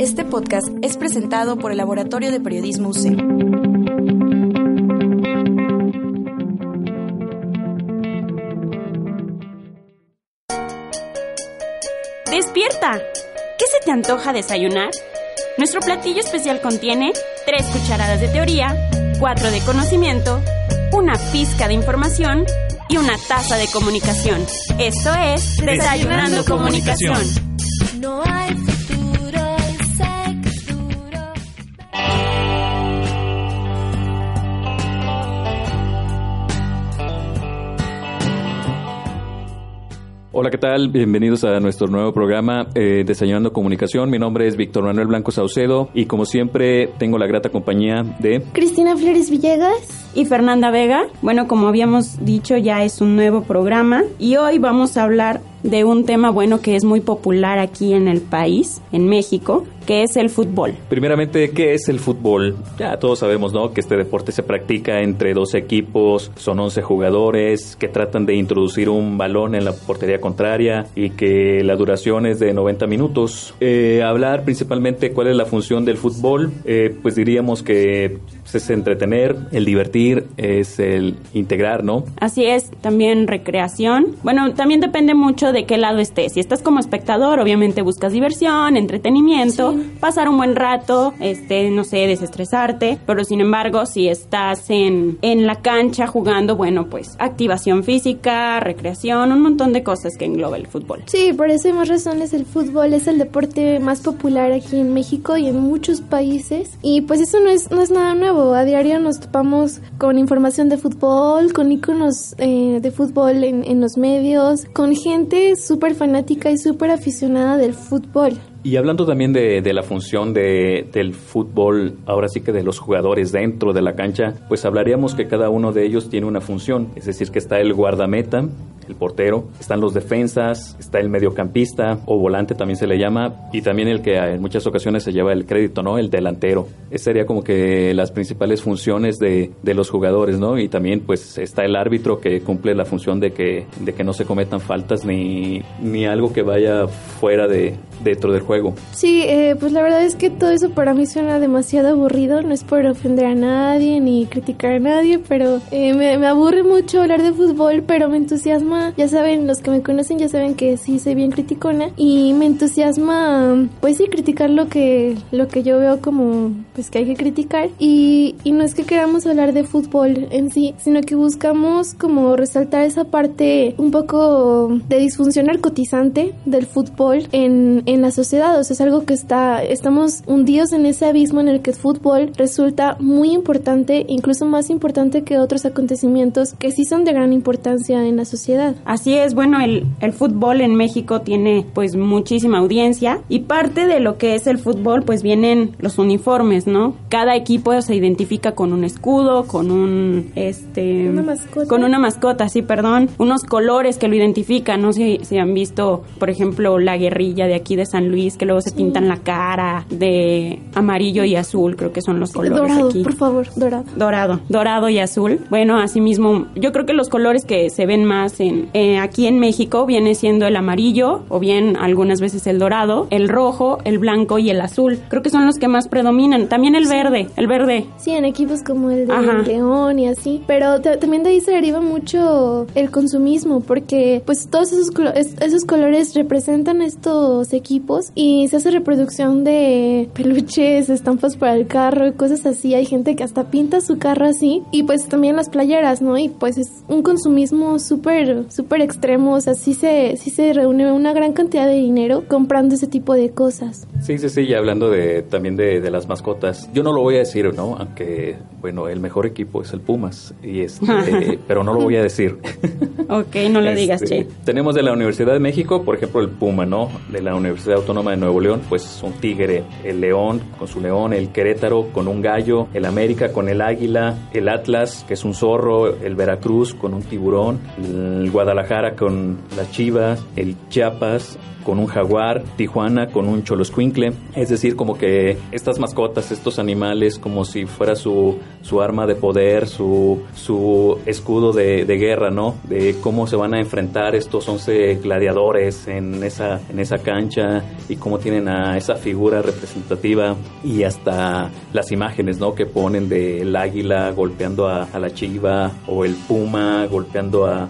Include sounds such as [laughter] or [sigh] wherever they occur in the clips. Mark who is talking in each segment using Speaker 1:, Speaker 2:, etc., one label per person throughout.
Speaker 1: Este podcast es presentado por el Laboratorio de Periodismo UC.
Speaker 2: ¡Despierta! ¿Qué se te antoja desayunar? Nuestro platillo especial contiene tres cucharadas de teoría, cuatro de conocimiento, una pizca de información y una taza de comunicación. Esto es Desayunando, Comunicación.
Speaker 3: Hola, ¿qué tal? Bienvenidos a nuestro nuevo programa eh, Desayunando Comunicación. Mi nombre es Víctor Manuel Blanco Saucedo y como siempre tengo la grata compañía de...
Speaker 4: Cristina Flores Villegas.
Speaker 2: Y Fernanda Vega, bueno, como habíamos dicho, ya es un nuevo programa y hoy vamos a hablar de un tema bueno que es muy popular aquí en el país, en México, que es el fútbol.
Speaker 3: Primeramente, ¿qué es el fútbol? Ya todos sabemos, ¿no? Que este deporte se practica entre dos equipos, son 11 jugadores que tratan de introducir un balón en la portería contraria y que la duración es de 90 minutos. Eh, hablar principalmente cuál es la función del fútbol, eh, pues diríamos que es entretener, el divertir, es el integrar, ¿no?
Speaker 2: Así es, también recreación. Bueno, también depende mucho de qué lado estés. Si estás como espectador, obviamente buscas diversión, entretenimiento, pasar un buen rato, este, no sé, desestresarte. Pero sin embargo, si estás en, en la cancha jugando, bueno, pues activación física, recreación, un montón de cosas que engloba el fútbol.
Speaker 4: Sí, por eso hay más razones. El fútbol es el deporte más popular aquí en México y en muchos países. Y pues eso no es, no es nada nuevo. A diario nos topamos con información de fútbol, con iconos eh, de fútbol en, en los medios, con gente súper fanática y súper aficionada del fútbol.
Speaker 3: Y hablando también de, de la función de, del fútbol, ahora sí que de los jugadores dentro de la cancha, pues hablaríamos que cada uno de ellos tiene una función, es decir, que está el guardameta, el portero, están los defensas, está el mediocampista o volante también se le llama, y también el que en muchas ocasiones se lleva el crédito, ¿no? El delantero. Esa sería como que las principales funciones de, de los jugadores, ¿no? Y también pues está el árbitro que cumple la función de que, de que no se cometan faltas ni, ni algo que vaya fuera de dentro del juego.
Speaker 4: Sí, eh, pues la verdad es que todo eso para mí suena demasiado aburrido. No es por ofender a nadie ni criticar a nadie, pero eh, me, me aburre mucho hablar de fútbol, pero me entusiasma. Ya saben, los que me conocen ya saben que sí soy bien criticona y me entusiasma, pues sí, criticar lo que lo que yo veo como pues que hay que criticar y, y no es que queramos hablar de fútbol en sí, sino que buscamos como resaltar esa parte un poco de disfunción narcotizante del fútbol en, en la sociedad. O sea, es algo que está, estamos hundidos en ese abismo en el que el fútbol resulta muy importante, incluso más importante que otros acontecimientos que sí son de gran importancia en la sociedad.
Speaker 2: Así es, bueno, el, el fútbol en México tiene pues muchísima audiencia y parte de lo que es el fútbol pues vienen los uniformes, ¿no? Cada equipo se identifica con un escudo, con un este
Speaker 4: Una mascota.
Speaker 2: con una mascota, sí, perdón, unos colores que lo identifican, no sé si han visto, por ejemplo, la guerrilla de aquí de San Luis que luego se pintan la cara de amarillo y azul, creo que son los colores
Speaker 4: dorado,
Speaker 2: aquí.
Speaker 4: por favor, dorado.
Speaker 2: Dorado, dorado y azul. Bueno, asimismo, yo creo que los colores que se ven más en eh, aquí en México viene siendo el amarillo o bien algunas veces el dorado, el rojo, el blanco y el azul. Creo que son los que más predominan. También el verde, el verde.
Speaker 4: Sí, en equipos como el de
Speaker 2: Ajá.
Speaker 4: León y así. Pero ta- también de ahí se deriva mucho el consumismo, porque pues todos esos, colo- es- esos colores representan estos equipos y se hace reproducción de peluches, estampas para el carro y cosas así. Hay gente que hasta pinta su carro así. Y pues también las playeras, ¿no? Y pues es un consumismo súper, súper extremo. O sea, sí se, sí se reúne una gran cantidad de dinero comprando ese tipo de cosas.
Speaker 3: Sí, sí, sí, y hablando de, también de, de las mascotas, yo no lo voy a decir, ¿no? Aunque, bueno, el mejor equipo es el Pumas, y este, [laughs] pero no lo voy a decir.
Speaker 2: Ok, no lo digas,
Speaker 3: Este,
Speaker 2: che.
Speaker 3: Tenemos de la Universidad de México, por ejemplo, el Puma, ¿no? De la Universidad Autónoma de Nuevo León, pues un tigre, el león con su león, el Querétaro con un gallo, el América con el águila, el Atlas, que es un zorro, el Veracruz con un tiburón, el Guadalajara con las Chivas, el Chiapas con un jaguar, Tijuana con un choloscuincle, es decir, como que estas mascotas, estos animales, como si fuera su, su arma de poder, su, su escudo de, de guerra, ¿no? De cómo se van a enfrentar estos 11 gladiadores en esa, en esa cancha y cómo tienen a esa figura representativa y hasta las imágenes, ¿no? Que ponen del águila golpeando a, la chiva o el puma golpeando a-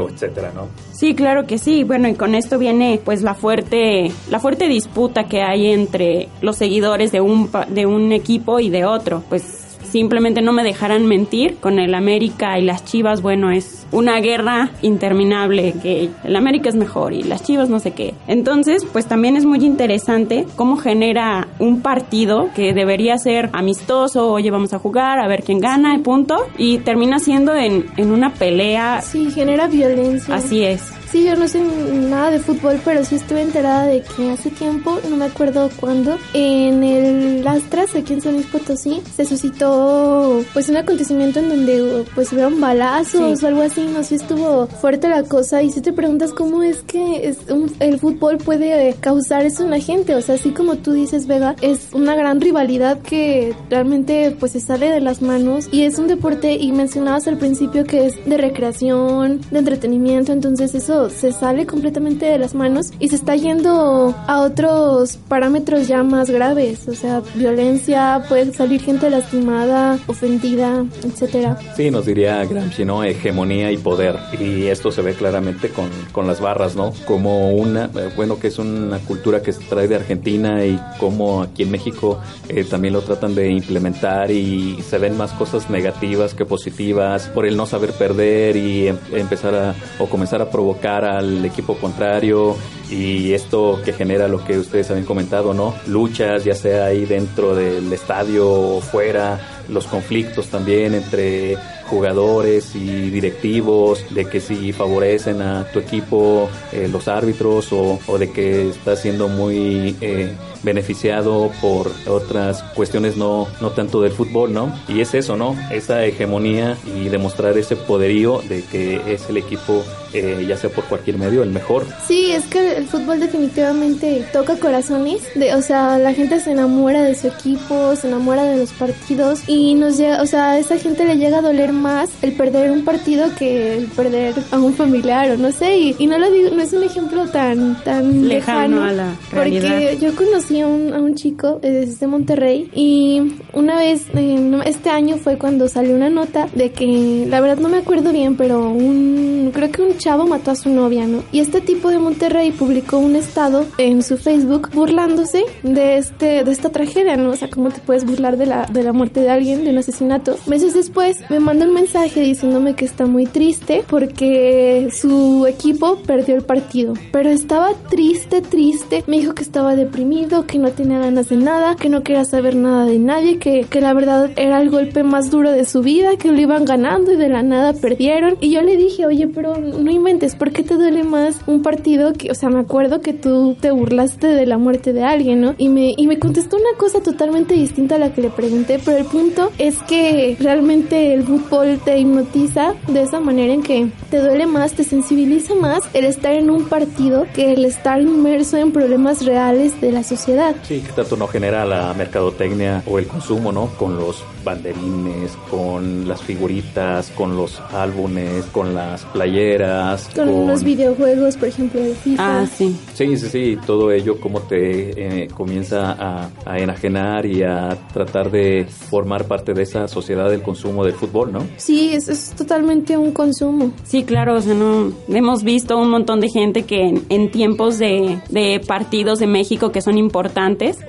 Speaker 3: o etcétera, ¿no?
Speaker 2: Sí, claro que sí. Bueno, y con esto viene pues la fuerte la fuerte disputa que hay entre los seguidores de un de un equipo y de otro. Pues simplemente no me dejarán mentir con el América y las Chivas, bueno, es una guerra interminable que el América es mejor y las Chivas no sé qué. Entonces, pues también es muy interesante cómo genera un partido que debería ser amistoso, oye, vamos a jugar, a ver quién gana, y punto, y termina siendo en, en una pelea.
Speaker 4: Sí, genera violencia.
Speaker 2: Así es.
Speaker 4: Sí, yo no sé nada de fútbol, pero sí estuve enterada de que hace tiempo, no me acuerdo cuándo, en el Astras, aquí en San Luis Potosí, se suscitó pues un acontecimiento en donde pues hubieron balazos
Speaker 2: Sí.
Speaker 4: o algo así, no sé, estuvo fuerte la cosa y si te preguntas cómo es que es un- el fútbol puede causar eso en la gente, o sea, así como tú dices, Vega, es una gran rivalidad que realmente pues se sale de las manos y es un deporte y mencionabas al principio que es de recreación, de entretenimiento, entonces eso se sale completamente de las manos y se está yendo a otros parámetros ya más graves, o sea, violencia, puede salir gente lastimada, ofendida, etcétera.
Speaker 3: Sí, nos diría Gramsci, ¿no? Hegemonía y poder. Y esto se ve claramente con, con las barras, ¿no? Como una, eh, bueno, que es una cultura que se trae de Argentina y como aquí en México eh, también lo tratan de implementar y se ven más cosas negativas que positivas por el no saber perder y em- empezar a, o comenzar a provocar al equipo contrario y esto que genera lo que ustedes habían comentado, ¿no? Luchas, ya sea ahí dentro del estadio o fuera, los conflictos también entre jugadores y directivos, de que si favorecen a tu equipo eh, los árbitros o, de que está siendo muy eh, beneficiado por otras cuestiones no, no tanto del fútbol, ¿no? Y es eso, ¿no? Esa hegemonía y demostrar ese poderío de que es el equipo, eh, ya sea por cualquier medio, el mejor.
Speaker 4: Sí, es que el fútbol definitivamente toca corazones, de, o sea, la gente se enamora de su equipo, se enamora de los partidos y nos llega, o sea, a esa gente le llega a doler más el perder un partido que el perder a un familiar o no sé, y, y no lo digo, no es un ejemplo tan tan
Speaker 2: Lejano
Speaker 4: lejano,
Speaker 2: a la
Speaker 4: porque
Speaker 2: realidad.
Speaker 4: yo conocí a un, a un chico eh, desde Monterrey y una vez, eh, este año fue cuando salió una nota de que, la verdad no me acuerdo bien, pero un, creo que un chavo mató a su novia, ¿no? Y este tipo de Monterrey publicó un estado en su Facebook burlándose de este, de esta tragedia, ¿no? O sea, cómo te puedes burlar de la, de la muerte de alguien, de un asesinato. Meses después me manda un mensaje diciéndome que está muy triste porque su equipo perdió el partido. Pero estaba triste, triste. Me dijo que estaba deprimido, que no tenía ganas de nada, que no quería saber nada de nadie, que, que la verdad era el golpe más duro de su vida, que lo iban ganando y de la nada perdieron. Y yo le dije, oye, pero no inventes, ¿por qué te duele más un partido que, o sea, me acuerdo que tú te burlaste de la muerte de alguien, ¿no? Y me, y me contestó una cosa totalmente distinta a la que le pregunté, pero el punto es que realmente el fútbol te hipnotiza de esa manera en que te duele más, te sensibiliza más el estar en un partido que el estar inmerso en problemas reales de la sociedad.
Speaker 3: Sí, que tanto no genera la mercadotecnia o el consumo, ¿no? Con los banderines, con las figuritas, con los álbumes, con las playeras,
Speaker 4: Con los videojuegos, por ejemplo, de FIFA.
Speaker 2: Ah, sí.
Speaker 3: Sí, sí, sí, todo ello como te eh, comienza a, a enajenar y a tratar de formar parte de esa sociedad del consumo del fútbol, ¿no?
Speaker 4: Sí, es, es totalmente un consumo.
Speaker 2: Sí, claro, o sea, no, hemos visto un montón de gente que en, en tiempos de, de partidos de México que son importantes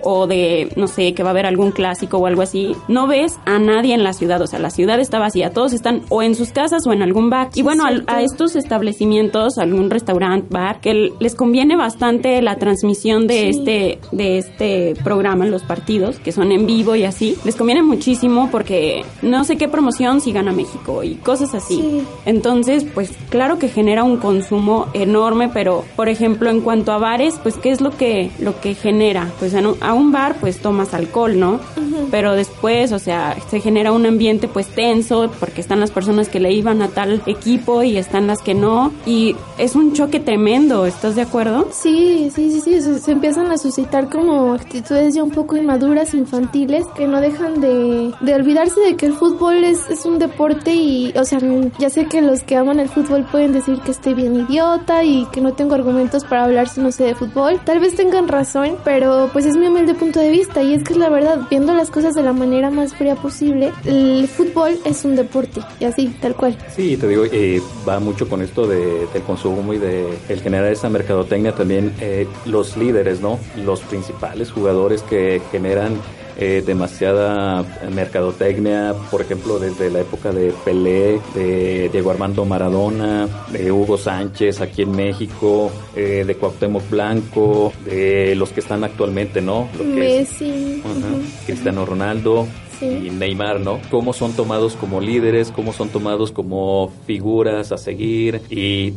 Speaker 2: o de, no sé, que va a haber algún clásico o algo así, no ves a nadie en la ciudad, o sea, la ciudad está vacía, todos están o en sus casas o en algún bar. Y bueno, a estos establecimientos, algún restaurante, bar, que les conviene bastante la transmisión de este de este programa, los partidos, que son en vivo y así, les conviene muchísimo porque no sé qué promoción si gana México y cosas así.
Speaker 4: Sí.
Speaker 2: Entonces, pues claro que genera un consumo enorme, pero por ejemplo, en cuanto a bares, pues qué es lo que lo que genera? Pues en un- a un bar pues tomas alcohol, ¿no? Pero después, o sea, se genera un ambiente pues tenso porque están las personas que le iban a tal equipo y están las que no y es un choque tremendo, ¿estás de acuerdo?
Speaker 4: Sí, sí, sí, sí, se, se empiezan a suscitar como actitudes ya un poco inmaduras, infantiles, que no dejan de, de olvidarse de que el fútbol es, es un deporte y, o sea, ya sé que los que aman el fútbol pueden decir que estoy bien idiota y que no tengo argumentos para hablar si no sé de fútbol. Tal vez tengan razón, pero pues es mi humilde punto de vista y es que es la verdad, viendo las cosas de la manera más fría posible, el fútbol es un deporte y así, tal cual.
Speaker 3: Sí, te digo, eh, va mucho con esto de, del consumo y de el generar esa mercadotecnia también eh, los líderes, ¿no? Los principales jugadores que generan eh, demasiada mercadotecnia, por ejemplo, desde la época de Pelé, de Diego Armando Maradona, de Hugo Sánchez aquí en México, eh, de Cuauhtémoc Blanco, de los que están actualmente, ¿no? Lo que es-
Speaker 4: Messi. Ujú.
Speaker 3: Cristiano Ronaldo y Neymar, ¿no? Cómo son tomados como líderes, cómo son tomados como figuras a seguir y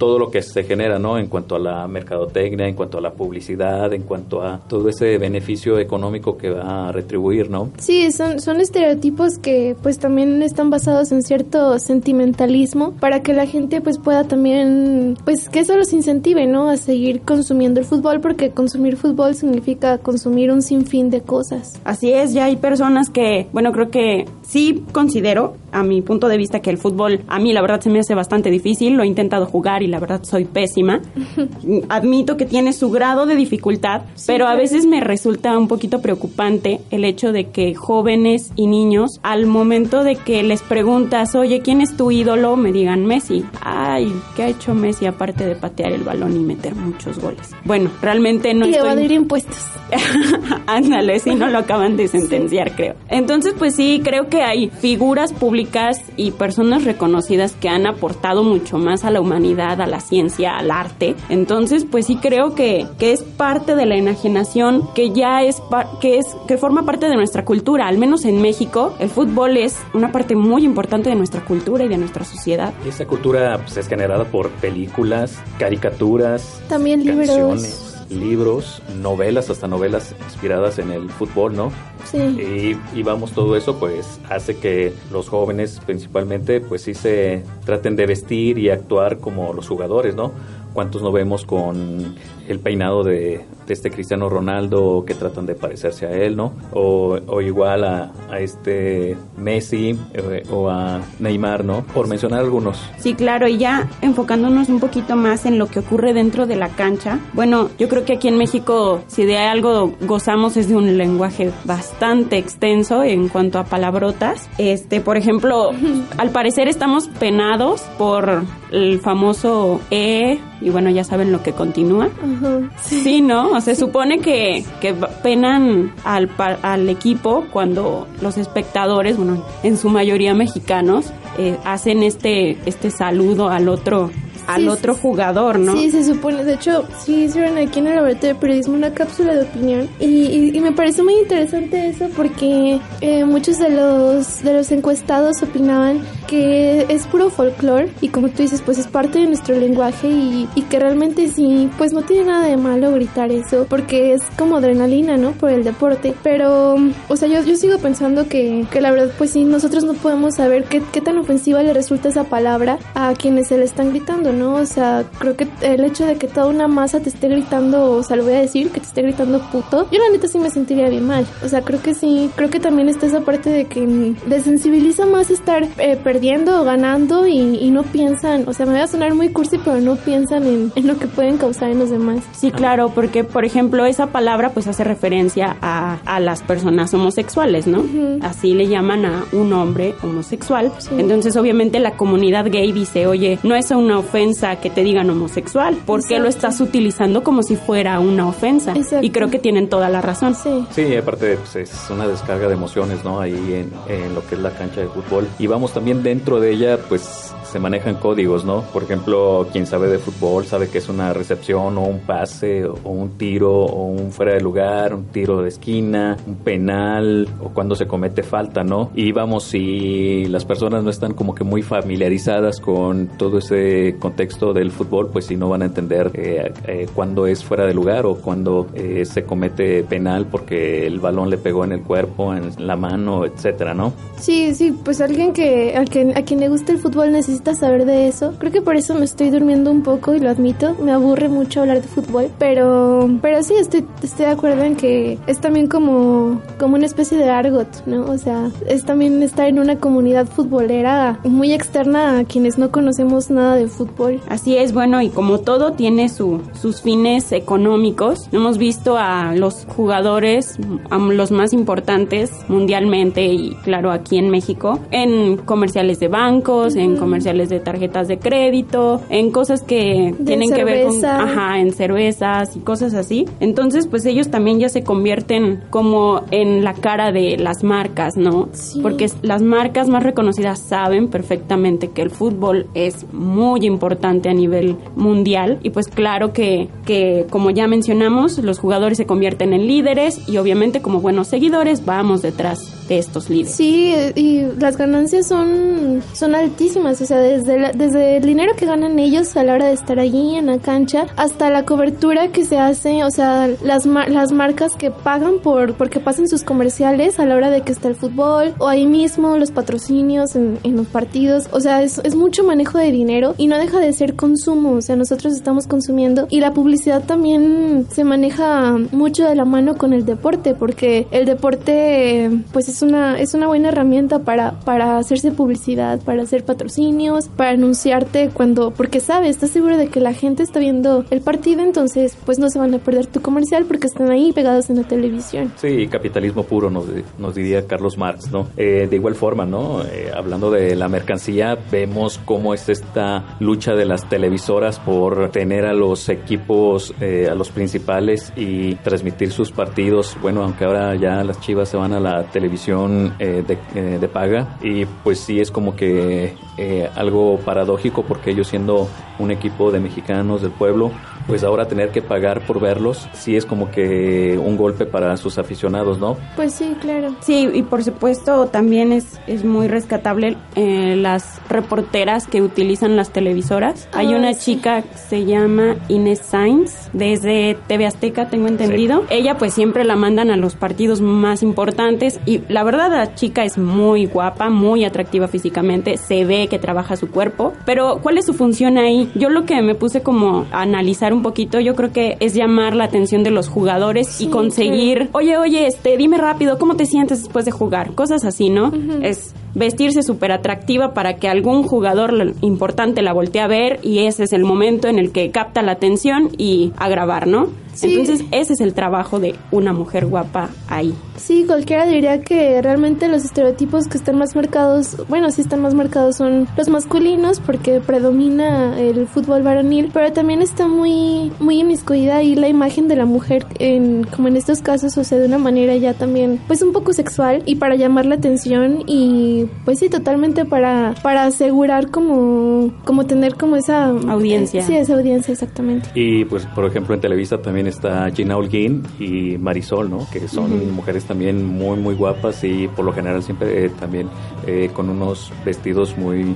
Speaker 3: todo lo que se genera, ¿no? En cuanto a la mercadotecnia, en cuanto a la publicidad, en cuanto a todo ese beneficio económico que va a retribuir, ¿no?
Speaker 4: Sí, son, son estereotipos que pues también están basados en cierto sentimentalismo para que la gente pues pueda también, pues que eso los incentive, ¿no? A seguir consumiendo el fútbol porque consumir fútbol significa consumir un sinfín de cosas.
Speaker 2: Así es, ya hay personas que, bueno, creo que sí considero, a mi punto de vista, que el fútbol a mí la verdad se me hace bastante difícil, lo he intentado jugar y la verdad soy pésima. [laughs] Admito que tiene su grado de dificultad, pero a veces me resulta un poquito preocupante el hecho de que jóvenes y niños, al momento de que les preguntas, oye, ¿quién es tu ídolo? Me digan Messi. Ay, ¿qué ha hecho Messi aparte de patear el balón y meter muchos goles? Bueno, realmente no
Speaker 4: y
Speaker 2: estoy...
Speaker 4: evadir impuestos. [laughs]
Speaker 2: Ándale, si no lo acaban de sentenciar, creo. Entonces, pues sí, creo que hay figuras públicas y personas reconocidas que han aportado mucho más a la humanidad, a la ciencia, al arte. Entonces, pues sí creo que, que es parte de la enajenación, que ya es, pa- que es, que forma parte de nuestra cultura. Al menos en México, el fútbol es una parte muy importante de nuestra cultura y de nuestra sociedad.
Speaker 3: Y esa cultura pues, es generada por películas, caricaturas,
Speaker 4: También libros.
Speaker 3: canciones, libros, novelas, hasta novelas inspiradas en el fútbol, ¿no?
Speaker 4: Sí.
Speaker 3: Y, y vamos, todo eso pues hace que los jóvenes principalmente pues sí se traten de vestir y actuar como los jugadores, ¿no? ¿Cuántos no vemos con el peinado de, de este Cristiano Ronaldo que tratan de parecerse a él, ¿no? O, o igual a, a este Messi eh, o a Neymar, ¿no? Por mencionar algunos.
Speaker 2: Sí, claro, y ya enfocándonos un poquito más en lo que ocurre dentro de la cancha. Bueno, yo creo que aquí en México, si de algo gozamos es de un lenguaje bastante extenso en cuanto a palabrotas. Este, por ejemplo, [laughs] al parecer estamos penados por el famoso E, y bueno, ya saben lo que continúa. [laughs] Sí, ¿no? O se supone que, que penan al, al equipo cuando los espectadores, bueno, en su mayoría mexicanos, eh, hacen este, este saludo al otro, al
Speaker 4: Sí,
Speaker 2: otro jugador, ¿no?
Speaker 4: Sí, se supone. De hecho, sí hicieron aquí en el laboratorio de periodismo una cápsula de opinión. Y, y- y me parece muy interesante eso porque eh, muchos de los, de los encuestados opinaban que es puro folclore. Y como tú dices, pues es parte de nuestro lenguaje. Y, y que realmente sí, pues no tiene nada de malo gritar eso. Porque es como adrenalina, ¿no? Por el deporte. Pero, o sea, yo, yo sigo pensando que, que la verdad, pues sí, nosotros no podemos saber qué, qué tan ofensiva le resulta esa palabra a quienes se le están gritando, ¿no? O sea, creo que el hecho de que toda una masa te esté gritando, o sea, lo voy a decir, que te esté gritando puto, yo la neta sí me sentiría bien mal. O sea, creo que sí, creo que también está esa parte de que desensibiliza más estar eh, perdiendo o ganando y, y no piensan, o sea, me va a sonar muy cursi, pero no piensan en, en lo que pueden causar en los demás.
Speaker 2: Sí, claro, porque por ejemplo esa palabra pues hace referencia a, a las personas homosexuales, ¿no? Así le llaman a un hombre homosexual.
Speaker 4: Sí.
Speaker 2: Entonces obviamente la comunidad gay dice, oye, no es una ofensa que te digan homosexual, ¿por qué lo estás utilizando como si fuera una ofensa?
Speaker 4: Exacto.
Speaker 2: Y creo que tienen toda la razón.
Speaker 4: Sí.
Speaker 3: Sí, aparte pues, es una descarga de emociones, ¿no? Ahí en, en lo que es la cancha de fútbol. Y vamos también dentro de ella, pues se manejan códigos, ¿no? Por ejemplo, quien sabe de fútbol sabe que es una recepción o un pase o un tiro o un fuera de lugar, un tiro de esquina, un penal o cuando se comete falta, ¿no? Y vamos, si las personas no están como que muy familiarizadas con todo ese contexto del fútbol, pues si no van a entender eh, eh, es fuera de lugar o cuándo eh, se comete penal porque el balón le pegó en el cuerpo, en la mano, etcétera, ¿no?
Speaker 4: Sí, sí, pues alguien que, al que a quien le gusta el fútbol necesita saber de eso. Creo que por eso me estoy durmiendo un poco y lo admito. Me aburre mucho hablar de fútbol, pero pero sí estoy estoy de acuerdo en que es también como como una especie de argot, ¿no? O sea, es también estar en una comunidad futbolera muy externa a quienes no conocemos nada de fútbol.
Speaker 2: Así es, bueno, y como todo tiene su, sus fines económicos, hemos visto a los jugadores, a los más importantes mundialmente y claro aquí en México, en comerciales de bancos, en comerciales de tarjetas de crédito, en cosas que
Speaker 4: De
Speaker 2: tienen que ver con, ajá, en cervezas y cosas así. Entonces, pues ellos también ya se convierten como en la cara de las marcas, ¿no?
Speaker 4: Sí.
Speaker 2: Porque las marcas más reconocidas saben perfectamente que el fútbol es muy importante a nivel mundial y pues claro que, que como ya mencionamos, los jugadores se convierten en líderes y obviamente como buenos seguidores vamos detrás de estos líderes.
Speaker 4: Sí, y las ganancias son, son altísimas, o sea, desde, la- desde el dinero que ganan ellos a la hora de estar allí en la cancha hasta la cobertura que se hace, o sea, las, las marcas que pagan por porque pasen sus comerciales a la hora de que está el fútbol o ahí mismo los patrocinios en, en los partidos, o sea, es, es mucho manejo de dinero y no deja de ser consumo, o sea, nosotros estamos consumiendo y la publicidad también se maneja mucho de la mano con el deporte porque el deporte pues es una es una buena herramienta para para hacerse publicidad, para hacer patrocinios, para anunciarte cuando porque sabes, estás seguro de que la gente está viendo el partido, entonces pues no se van a perder tu comercial porque están ahí pegados en la televisión.
Speaker 3: Sí, capitalismo puro, nos, nos diría Carlos Marx, ¿no? Eh, de igual forma, ¿no? Eh, hablando de la mercancía, vemos cómo es esta lucha de las televisoras por tener a los equipos, eh, a los principales y transmitir sus partidos. Bueno, aunque ahora ya las chivas se van a la televisión eh, de, eh, de paga. Y pues sí es como que eh, algo paradójico porque ellos siendo un equipo de mexicanos del pueblo, pues ahora tener que pagar por verlos, sí es como que un golpe para sus aficionados, ¿no?
Speaker 4: Pues sí, claro.
Speaker 2: Sí, y por supuesto también es, es muy rescatable eh, las reporteras que utilizan las televisoras. Hay una
Speaker 4: sí.
Speaker 2: chica que se llama Inés Sainz, desde TV Azteca, tengo entendido. Ella pues siempre la mandan a los partidos más importantes y la verdad la chica es muy guapa, muy atractiva físicamente, se ve que trabaja su cuerpo, pero ¿cuál es su función ahí? Yo lo que me puse como a analizar un poquito, yo creo que es llamar la atención de los jugadores
Speaker 4: Sí,
Speaker 2: y conseguir oye, oye, este, dime rápido, ¿cómo te sientes después de jugar? Cosas así, ¿no? Es vestirse súper atractiva para que algún jugador importante la voltee a ver y ese es el momento en el que capta la atención y a grabar, ¿no?
Speaker 4: Sí.
Speaker 2: Entonces, ese es el trabajo de una mujer guapa ahí.
Speaker 4: Sí, cualquiera diría que realmente los estereotipos que están más marcados, bueno, sí están más marcados son los masculinos porque predomina el fútbol varonil, pero también está muy muy inmiscuida ahí la imagen de la mujer en como en estos casos, o sea, de una manera ya también pues un poco sexual y para llamar la atención y pues sí, totalmente para para asegurar como como tener como esa
Speaker 2: Audiencia.
Speaker 4: Sí, esa audiencia exactamente.
Speaker 3: Y pues, por ejemplo, en Televisa también está Gina Holguín y Marisol, ¿no? Que son mujeres también muy, muy guapas y por lo general siempre eh, también eh, con unos vestidos muy,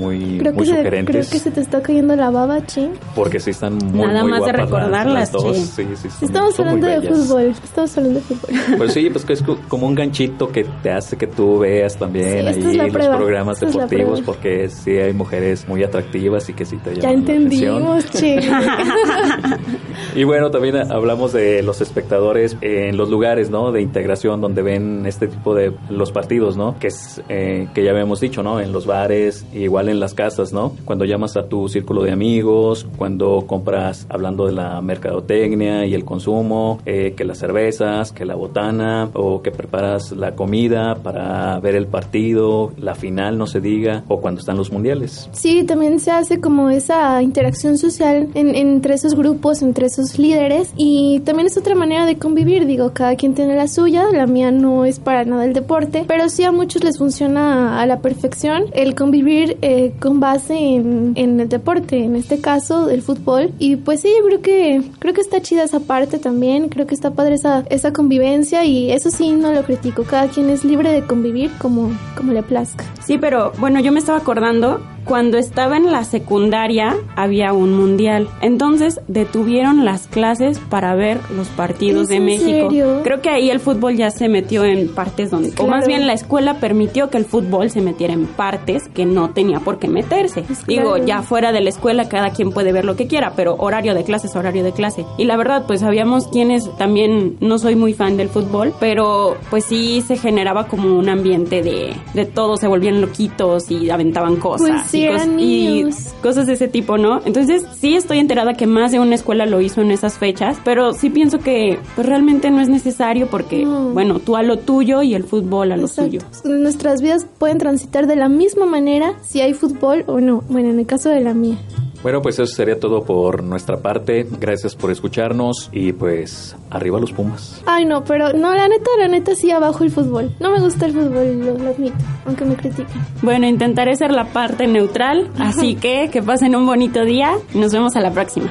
Speaker 3: muy,
Speaker 4: Creo
Speaker 3: muy
Speaker 4: que, se,
Speaker 3: sugerentes.
Speaker 4: creo que se te está cayendo la baba, chin.
Speaker 3: Porque sí están muy,
Speaker 2: Nada
Speaker 3: muy
Speaker 2: más de
Speaker 3: guapas
Speaker 2: recordarlas,
Speaker 3: las dos. Sí, sí, son-
Speaker 4: Estamos
Speaker 3: son
Speaker 4: hablando de fútbol. Estamos hablando de fútbol. [laughs]
Speaker 3: Pues sí, pues que es co- como un ganchito que te hace que tú veas también
Speaker 4: Sí,
Speaker 3: ahí los
Speaker 4: prueba,
Speaker 3: programas
Speaker 4: esta
Speaker 3: deportivos porque sí hay mujeres muy atractivas y que sí te llaman
Speaker 4: Ya
Speaker 3: la atención.
Speaker 4: entendimos, [laughs] che. [laughs]
Speaker 3: Y bueno, también hablamos de los espectadores en los lugares, ¿no? De integración donde ven este tipo de los partidos, ¿no? Que es eh, que ya habíamos dicho, ¿no? En los bares, igual en las casas, ¿no? Cuando llamas a tu círculo de amigos, cuando compras, hablando de la mercadotecnia y el consumo, eh, que las cervezas, que la botana, o que preparas la comida para ver el partido, la final, no se diga, o cuando están los mundiales.
Speaker 4: Sí, también se hace como esa interacción social en- entre esos grupos, entre esos líderes. Y también es otra manera de convivir. Digo, cada quien tiene la suya. La mía no es para nada el deporte. Pero sí a muchos les funciona a la perfección el convivir eh, con base en, en el deporte, en este caso el fútbol. Y pues sí, yo creo que creo que está chida esa parte también, creo que está padre esa, esa convivencia y eso sí no lo critico, cada quien es libre de convivir como, como le plazca.
Speaker 2: Sí, pero bueno, yo me estaba acordando cuando estaba en la secundaria había un mundial. Entonces detuvieron las clases para ver los partidos
Speaker 4: ¿Es
Speaker 2: de México.
Speaker 4: serio?
Speaker 2: Creo que ahí el fútbol ya se metió en partes donde, o más bien la escuela permitió que el fútbol se metiera en partes que no tenía por qué meterse.
Speaker 4: Pues
Speaker 2: Digo,
Speaker 4: claro.
Speaker 2: ya fuera de la escuela cada quien puede ver lo que quiera, pero horario de clase es horario de clase. Y la verdad, pues habíamos quienes también no soy muy fan del fútbol, pero pues sí se generaba como un ambiente de, de todos se volvían loquitos y aventaban cosas.
Speaker 4: Pues sí,
Speaker 2: y cos- cosas de ese tipo, ¿no? Entonces sí estoy enterada que más de una escuela lo hizo en esas fechas, pero sí pienso que pues, realmente no es necesario porque,
Speaker 4: No.
Speaker 2: bueno, tú a lo tuyo y el fútbol a lo
Speaker 4: Exacto.
Speaker 2: suyo.
Speaker 4: Nuestras vidas pueden transitar de la misma manera si hay fútbol o no. Bueno, en el caso de la mía.
Speaker 3: Bueno, pues eso sería todo por nuestra parte. Gracias por escucharnos y pues arriba los Pumas.
Speaker 4: Ay, no, pero no, la neta, la neta sí abajo el fútbol. No me gusta el fútbol, lo, lo admito, aunque me critiquen.
Speaker 2: Bueno, intentaré ser la parte neutral, así que que pasen un bonito día y nos vemos a la próxima.